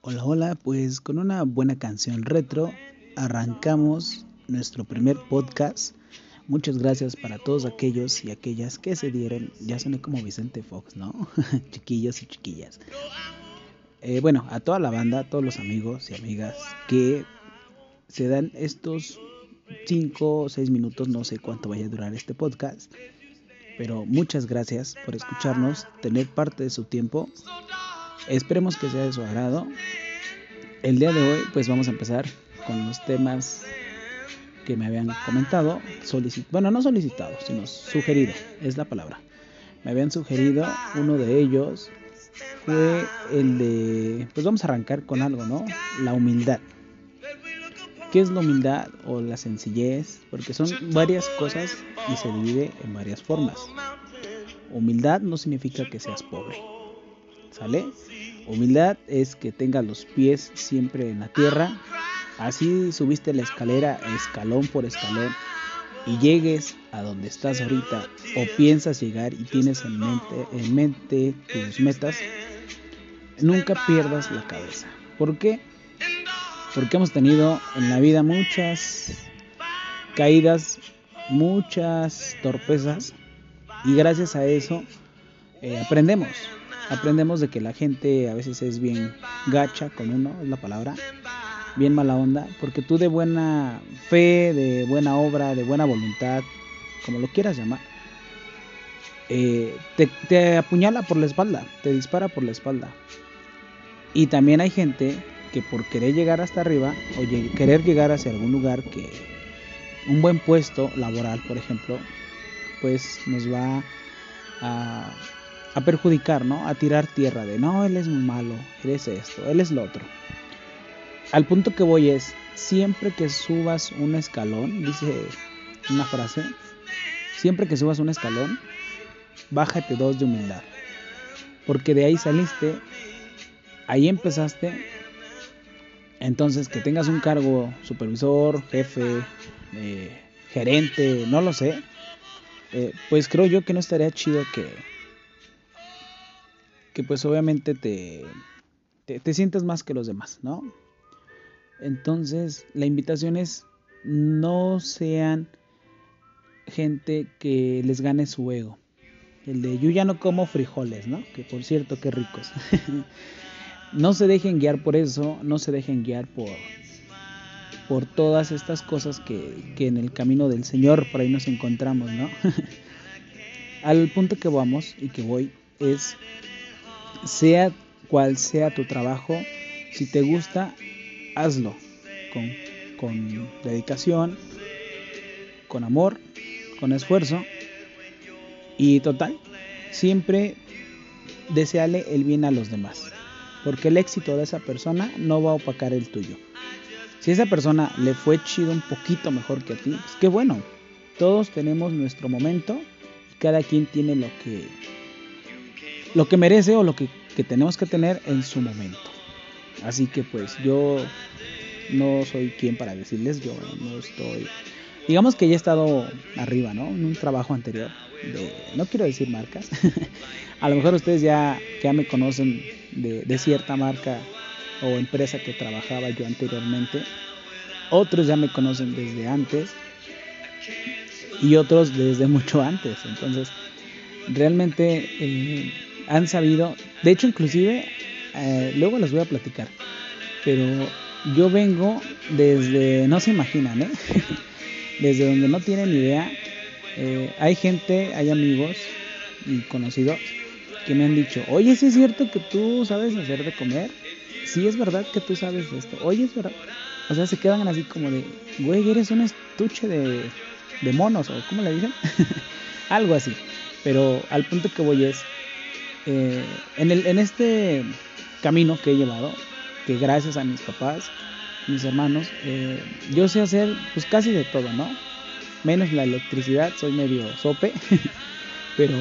Hola, hola, pues con una buena canción retro arrancamos nuestro primer podcast. Muchas gracias para todos aquellos y aquellas que se dieron. Ya soné como Vicente Fox, ¿no? Chiquillos y chiquillas. Eh, bueno, a toda la banda, a todos los amigos y amigas que se dan estos 5 o 6 minutos, no sé cuánto vaya a durar este podcast, pero muchas gracias por escucharnos, tener parte de su tiempo. Esperemos que sea de su agrado. El día de hoy pues vamos a empezar con los temas que me habían comentado, bueno, no solicitado, sino sugerido, es la palabra. Me habían sugerido uno de ellos fue el de, pues vamos a arrancar con algo, ¿no? La humildad. ¿Qué es la humildad o la sencillez? Porque son varias cosas y se divide en varias formas. Humildad no significa que seas pobre. ¿Sale? Humildad es que tengas los pies siempre en la tierra. Así subiste la escalera escalón por escalón y llegues a donde estás ahorita o piensas llegar y tienes en mente, en mente tus metas, nunca pierdas la cabeza. ¿Por qué? Porque hemos tenido en la vida muchas caídas, muchas torpezas y gracias a eso eh, aprendemos. Aprendemos de que la gente a veces es bien gacha con uno, es la palabra, bien mala onda, porque tú de buena fe, de buena obra, de buena voluntad, como lo quieras llamar, eh, te, te apuñala por la espalda, te dispara por la espalda. Y también hay gente que por querer llegar hasta arriba o querer llegar hacia algún lugar que un buen puesto laboral, por ejemplo, pues nos va a, perjudicar, ¿no? A tirar tierra de, no, él es muy malo, él es esto, él es lo otro. Al punto que voy es, siempre que subas un escalón, dice una frase, siempre que subas un escalón, bájate dos de humildad. Porque de ahí saliste, ahí empezaste. Entonces, que tengas un cargo supervisor, jefe, eh, gerente, no lo sé, eh, pues creo yo que no estaría chido que, que pues obviamente te, te, te sientas más que los demás, ¿no? Entonces, la invitación es no sean gente que les gane su ego. El de yo ya no como frijoles, ¿no? Que por cierto, qué ricos. no se dejen guiar por eso, no se dejen guiar por por todas estas cosas que, que en el camino del Señor por ahí nos encontramos, ¿no? Al punto que vamos y que voy es, sea cual sea tu trabajo, si te gusta, hazlo con, con dedicación, con amor, con esfuerzo y total, siempre deseale el bien a los demás, porque el éxito de esa persona no va a opacar el tuyo. Si esa persona le fue chido un poquito mejor que a ti, pues qué bueno. Todos tenemos nuestro momento y cada quien tiene lo que lo que merece o lo que, que tenemos que tener en su momento. Así que pues yo no soy quien para decirles, yo no estoy, digamos que ya he estado arriba, ¿no? En un trabajo anterior, de, no quiero decir marcas, a lo mejor ustedes ya, ya me conocen de, cierta marca o empresa que trabajaba yo anteriormente, otros ya me conocen desde antes y otros desde mucho antes, entonces realmente eh, han sabido, de hecho inclusive, eh, luego les voy a platicar, pero yo vengo desde, no se imaginan, ¿eh? desde donde no tienen idea. Eh, hay gente, hay amigos y conocidos que me han dicho, oye, ¿sí es cierto que tú sabes hacer de comer? Sí, es verdad que tú sabes esto. Oye, es verdad. O sea, se quedan así como de, güey, eres un estuche de, de monos, o ¿cómo le dicen? Algo así. Pero al punto que voy es, eh, en, el, en este camino que he llevado, que gracias a mis papás, mis hermanos, eh, yo sé hacer pues casi de todo, ¿no? Menos la electricidad, soy medio sope, pero,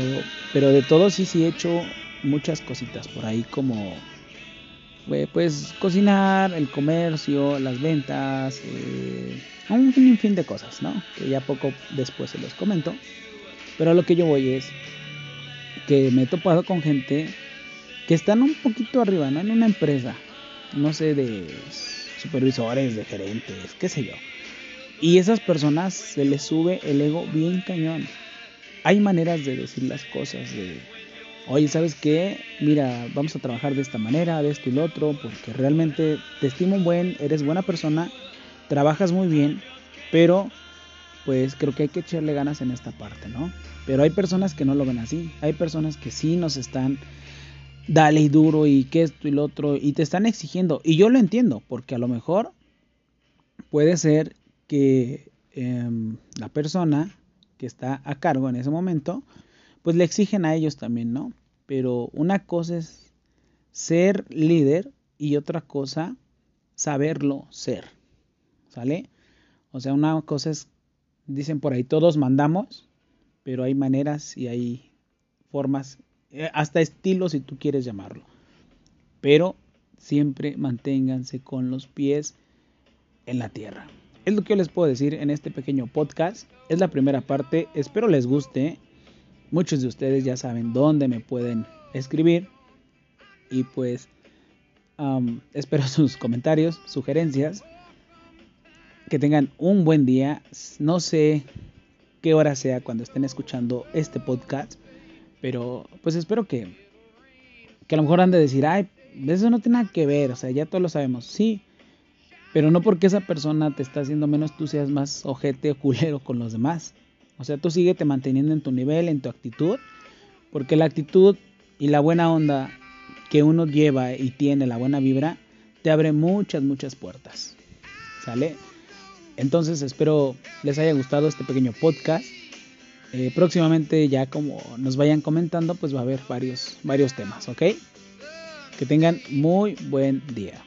pero de todo sí, sí he hecho muchas cositas por ahí como eh, pues cocinar, el comercio, las ventas, eh, un fin de cosas, ¿no? Que ya poco después se los comento. Pero a lo que yo voy es que me he topado con gente que están un poquito arriba, ¿no? En una empresa, no sé, de supervisores, de gerentes, qué sé yo. Y esas personas se les sube el ego bien cañón. Hay maneras de decir las cosas, de, oye, ¿sabes qué? Mira, vamos a trabajar de esta manera, de esto y lo otro, porque realmente te estimo un buen, eres buena persona, trabajas muy bien, pero pues creo que hay que echarle ganas en esta parte, ¿no? Pero hay personas que no lo ven así, hay personas que sí nos están dale y duro y que esto y lo otro y te están exigiendo y yo lo entiendo porque a lo mejor puede ser que em, la persona que está a cargo en ese momento pues le exigen a ellos también, ¿no? Pero una cosa es ser líder y otra cosa saberlo ser, ¿sale? O sea, una cosa es dicen por ahí, todos mandamos, pero hay maneras y hay formas, eh, hasta estilos si tú quieres llamarlo. Pero siempre manténganse con los pies en la tierra. Es lo que yo les puedo decir en este pequeño podcast. Es la primera parte. Espero les guste. Muchos de ustedes ya saben dónde me pueden escribir. Y pues espero sus comentarios, sugerencias que tengan un buen día. No sé qué hora sea cuando estén escuchando este podcast, pero pues espero que, que a lo mejor han de decir, ay, eso no tiene nada que ver, o sea, ya todos lo sabemos, sí, pero no porque esa persona te está haciendo menos, tú seas más ojete o culero con los demás. O sea, tú te manteniendo en tu nivel, en tu actitud, porque la actitud y la buena onda que uno lleva y tiene, la buena vibra, te abre muchas, muchas puertas. ¿Sale? Entonces espero les haya gustado este pequeño podcast. Eh, próximamente ya como nos vayan comentando, pues va a haber varios, varios temas, ¿ok? Que tengan muy buen día.